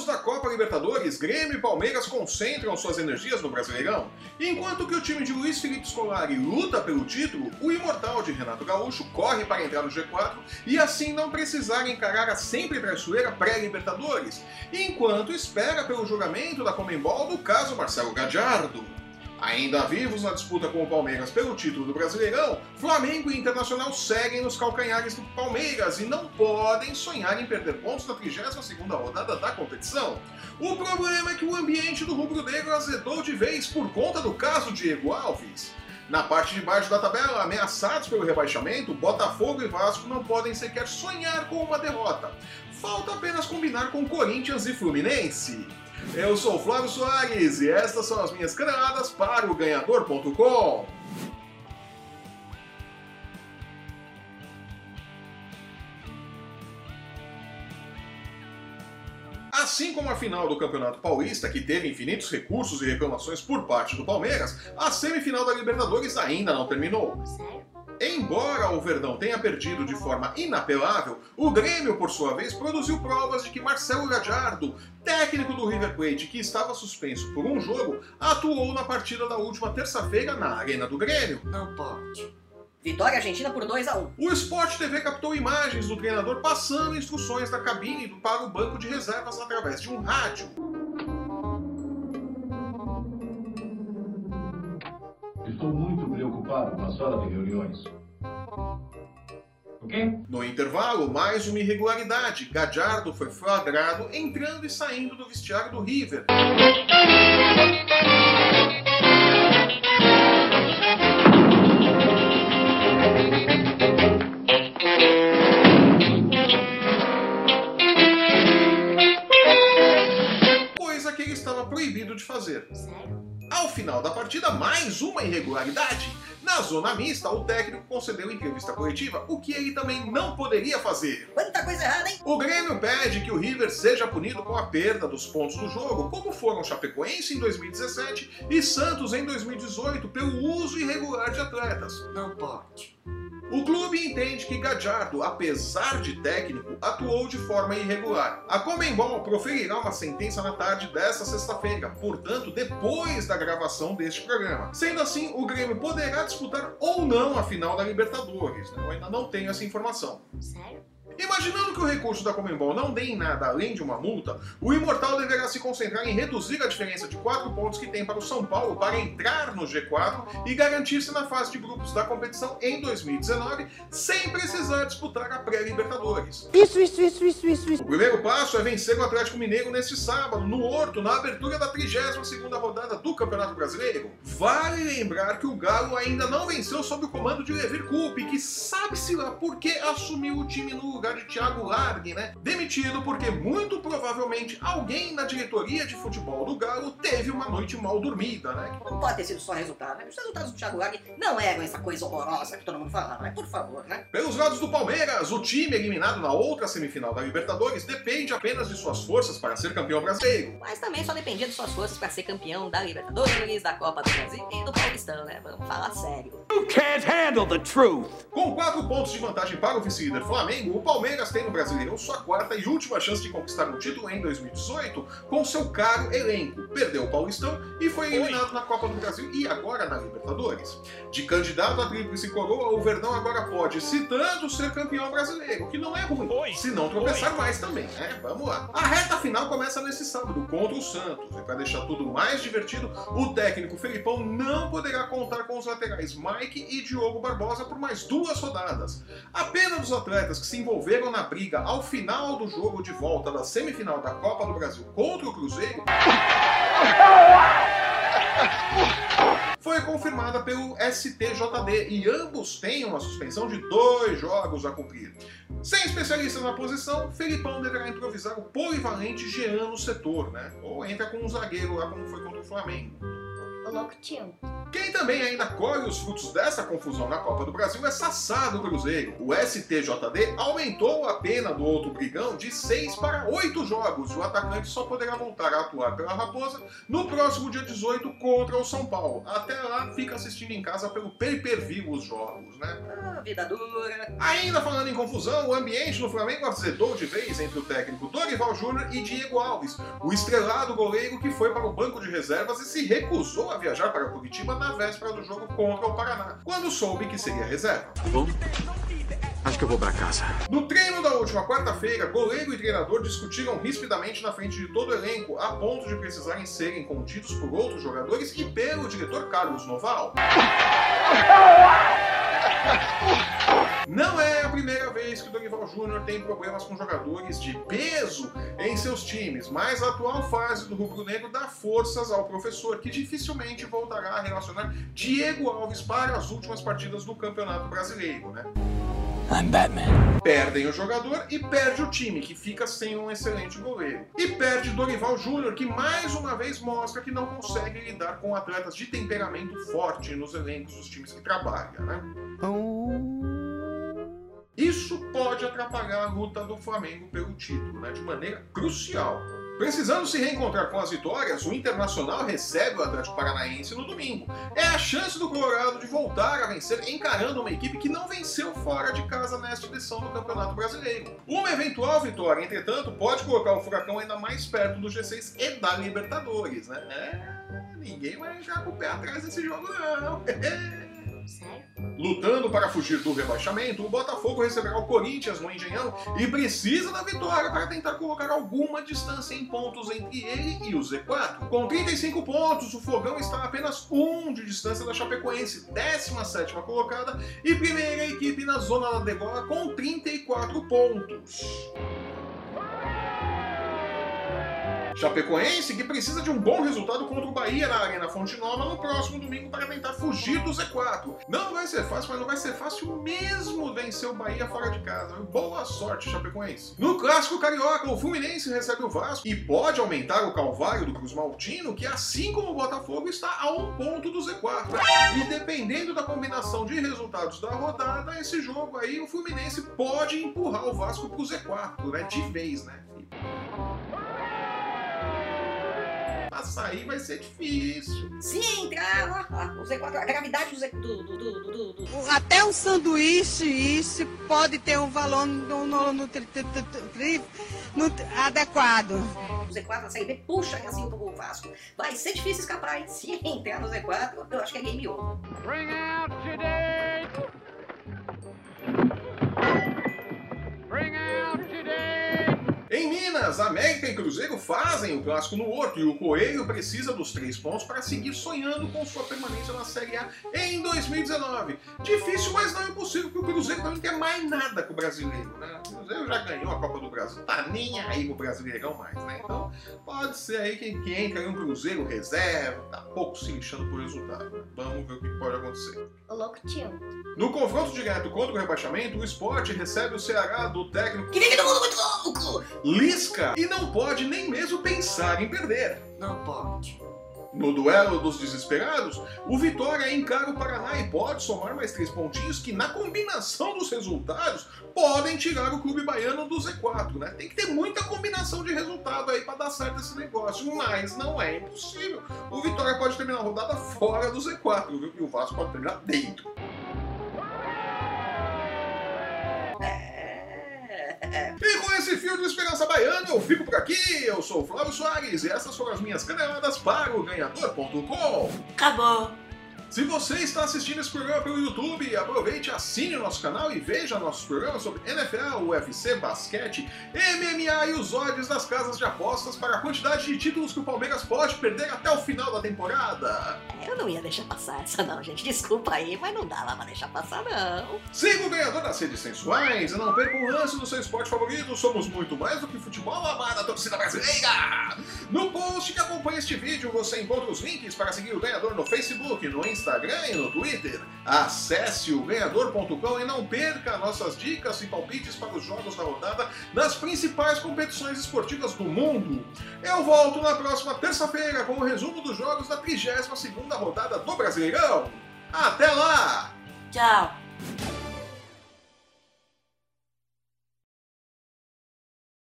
Anos da Copa Libertadores, Grêmio e Palmeiras concentram suas energias no Brasileirão. Enquanto que o time de Luiz Felipe Scolari luta pelo título, o imortal de Renato Gaúcho corre para entrar no G4 e assim não precisar encarar a sempre traiçoeira pré-Libertadores, enquanto espera pelo julgamento da Comembol do caso Marcelo Gadiardo. Ainda vivos na disputa com o Palmeiras pelo título do Brasileirão, Flamengo e Internacional seguem nos calcanhares do Palmeiras e não podem sonhar em perder pontos na 32ª rodada da competição. O problema é que o ambiente do rubro-negro azedou de vez por conta do caso Diego Alves. Na parte de baixo da tabela, ameaçados pelo rebaixamento, Botafogo e Vasco não podem sequer sonhar com uma derrota. Falta apenas combinar com Corinthians e Fluminense. Eu sou Flávio Soares e estas são as minhas caneladas para o Ganhador.com. Assim como a final do Campeonato Paulista, que teve infinitos recursos e reclamações por parte do Palmeiras, a semifinal da Libertadores ainda não terminou. Embora o Verdão tenha perdido de forma inapelável, o Grêmio, por sua vez, produziu provas de que Marcelo Gadiardo, técnico do River Plate que estava suspenso por um jogo, atuou na partida da última terça-feira na Arena do Grêmio. Não pode. Vitória Argentina por 2 a 1 O Sport TV captou imagens do treinador passando instruções da cabine para o banco de reservas através de um rádio. Estou muito preocupado com a sala de reuniões. No intervalo, mais uma irregularidade. Gadiardo foi flagrado entrando e saindo do vestiário do River. Coisa que ele estava proibido de fazer. Sério? Ao final da partida, mais uma irregularidade. Na zona mista, o técnico concedeu entrevista coletiva, o que ele também não poderia fazer. Quanta coisa errada, hein? O Grêmio pede que o River seja punido com a perda dos pontos do jogo, como foram Chapecoense em 2017 e Santos em 2018, pelo uso irregular de atletas. Não pode. O clube entende que Gadiardo, apesar de técnico, atuou de forma irregular. A Comembol proferirá uma sentença na tarde desta sexta-feira, portanto, depois da gravação deste programa. Sendo assim, o Grêmio poderá disputar ou não a final da Libertadores. né? Eu ainda não tenho essa informação. Sério? Imaginando que o recurso da Comembol não dê em nada além de uma multa, o Imortal deverá se concentrar em reduzir a diferença de 4 pontos que tem para o São Paulo para entrar no G4 e garantir-se na fase de grupos da competição em 2019, sem precisar disputar a pré-Libertadores. Isso, isso, isso, isso, isso, isso. O primeiro passo é vencer o Atlético Mineiro neste sábado, no Horto, na abertura da 32ª rodada do Campeonato Brasileiro. Vale lembrar que o Galo ainda não venceu sob o comando de Levir Coupe, que sabe-se lá por que assumiu o time no lugar de Thiago Largue, né? Demitido porque muito provavelmente alguém na diretoria de futebol do Galo teve uma noite mal dormida, né? Não pode ter sido só resultado, né? Os resultados do Thiago Largue não eram essa coisa horrorosa que todo mundo fala, né? Por favor, né? Pelos lados do Palmeiras, o time eliminado na outra semifinal da Libertadores depende apenas de suas forças para ser campeão brasileiro. Mas também só dependia de suas forças para ser campeão da Libertadores, da Copa do Brasil e do Paulistão, né? Vamos falar sério. You can't handle the truth. Com quatro pontos de vantagem para o vice-líder Flamengo, o Palmeiras tem no Brasileirão sua quarta e última chance de conquistar o título em 2018 com seu caro elenco. Perdeu o Paulistão e foi eliminado na Copa do Brasil e agora na Libertadores. De candidato à tríplice coroa, o Verdão agora pode, citando, ser campeão brasileiro, que não é ruim, se não tropeçar mais também, né? Vamos lá. A reta final começa nesse sábado contra o Santos e para deixar tudo mais divertido, o técnico Felipão não poderá contar com os laterais Mike e Diogo Barbosa por mais duas rodadas. Apenas os atletas que se envolveram na briga ao final do jogo de volta da semifinal da Copa do Brasil contra o Cruzeiro foi confirmada pelo STJD e ambos têm uma suspensão de dois jogos a cumprir. Sem especialista na posição, Felipão deverá improvisar o polivalente Jean no setor, né? Ou entra com um zagueiro lá como foi contra o Flamengo. Louco tio. Quem também ainda colhe os frutos dessa confusão na Copa do Brasil é Sassá do Cruzeiro. O STJD aumentou a pena do outro brigão de 6 para 8 jogos e o atacante só poderá voltar a atuar pela Raposa no próximo dia 18 contra o São Paulo. Até lá, fica assistindo em casa pelo pay-per-view os jogos, né? Ah, vida dura. Ainda falando em confusão, o ambiente no Flamengo azedou de vez entre o técnico Dorival Júnior e Diego Alves, o estrelado goleiro que foi para o banco de reservas e se recusou a viajar para Curitiba na véspera do jogo contra o Paraná, quando soube que seria reserva. Bom, acho que eu vou pra casa. No treino da última quarta-feira, goleiro e treinador discutiram rispidamente na frente de todo o elenco, a ponto de precisarem serem contidos por outros jogadores e pelo diretor Carlos Noval. Não é a primeira vez que o Dorival Júnior tem problemas com jogadores de peso em seus times, mas a atual fase do rubro-negro dá forças ao professor, que dificilmente voltará a relacionar Diego Alves para as últimas partidas do Campeonato Brasileiro, né? I'm Batman. Perdem o jogador e perde o time, que fica sem um excelente goleiro. E perde Dorival Júnior, que mais uma vez mostra que não consegue lidar com atletas de temperamento forte nos elencos dos times que trabalha, né? Isso pode atrapalhar a luta do Flamengo pelo título, né? De maneira crucial. Precisando se reencontrar com as vitórias, o Internacional recebe o Atlético Paranaense no domingo. É a chance do Colorado de voltar a vencer encarando uma equipe que não venceu fora de casa nesta edição do Campeonato Brasileiro. Uma eventual vitória, entretanto, pode colocar o Furacão ainda mais perto do G6 e da Libertadores, né? É, ninguém vai entrar com o pé atrás desse jogo, não. Lutando para fugir do rebaixamento, o Botafogo receberá o Corinthians no Engenhão e precisa da vitória para tentar colocar alguma distância em pontos entre ele e o Z4. Com 35 pontos, o Fogão está a apenas um de distância da Chapecoense, 17 colocada e primeira equipe na zona da degola com 34 pontos. Chapecoense que precisa de um bom resultado contra o Bahia na Arena Fonte Nova no próximo domingo para tentar fugir do Z4. Não vai ser fácil, mas não vai ser fácil mesmo vencer o Bahia fora de casa. Boa sorte, Chapecoense. No clássico carioca, o Fluminense recebe o Vasco e pode aumentar o calvário do Cruz Maltino, que assim como o Botafogo está a um ponto do Z4. E dependendo da combinação de resultados da rodada, esse jogo aí o Fluminense pode empurrar o Vasco pro Z4, né? De vez, né? Sair vai ser difícil. Se entrar, ó, ó, o Z4, a gravidade do Z, do, do, do, do, do- do- Até um sanduíche, isso pode ter um valor no, no- no adequado. do Z4, a B puxa assim pro Vasco. Vai ser difícil escapar, hein? Se entrar no Z4, eu acho que é game over. Bring out your Minas, América e Cruzeiro fazem o clássico no Horto e o Coelho precisa dos três pontos para seguir sonhando com sua permanência na Série A em 2019. Difícil, mas não impossível, porque o Cruzeiro não quer mais nada com o brasileiro. Né? O Cruzeiro já ganhou a Copa do Brasil, tá nem aí no Brasileirão mais, né? Então pode ser aí que, que entra em um Cruzeiro reserva, tá pouco se lixando por resultado. né? Vamos ver o que pode acontecer. O louco tio. No confronto direto contra o rebaixamento, o esporte recebe o Ceará do técnico Que vem todo mundo muito Lisca e não pode nem mesmo pensar em perder. Não pode. No duelo dos desesperados, o Vitória encara o Paraná e pode somar mais três pontinhos que, na combinação dos resultados, podem tirar o clube baiano do Z4, né? Tem que ter muita combinação de resultado aí para dar certo esse negócio, mas não é impossível. O Vitória pode terminar a rodada fora do Z4, viu? E o Vasco pode terminar dentro. E com esse fio de esperança baiana, eu fico por aqui. Eu sou o Flávio Soares e essas foram as minhas caneladas para o ganhador.com. Acabou. Se você está assistindo esse programa pelo YouTube, aproveite, assine o nosso canal e veja nossos programas sobre NFL, UFC, basquete, MMA e os odds das casas de apostas para a quantidade de títulos que o Palmeiras pode perder até o final da temporada. Eu não ia deixar passar essa não, gente. Desculpa aí, mas não dava pra deixar passar não. Siga o ganhador das redes sensuais e não perca o lance do seu esporte favorito. Somos muito mais do que futebol amada torcida brasileira. No post que acompanha este vídeo você encontra os links para seguir o ganhador no Facebook, no Instagram e no Twitter. Acesse o ganhador.com e não perca nossas dicas e palpites para os jogos da rodada nas principais competições esportivas do mundo. Eu volto na próxima terça-feira com o resumo dos jogos da 32ª rodada do Brasileirão. Até lá! Tchau.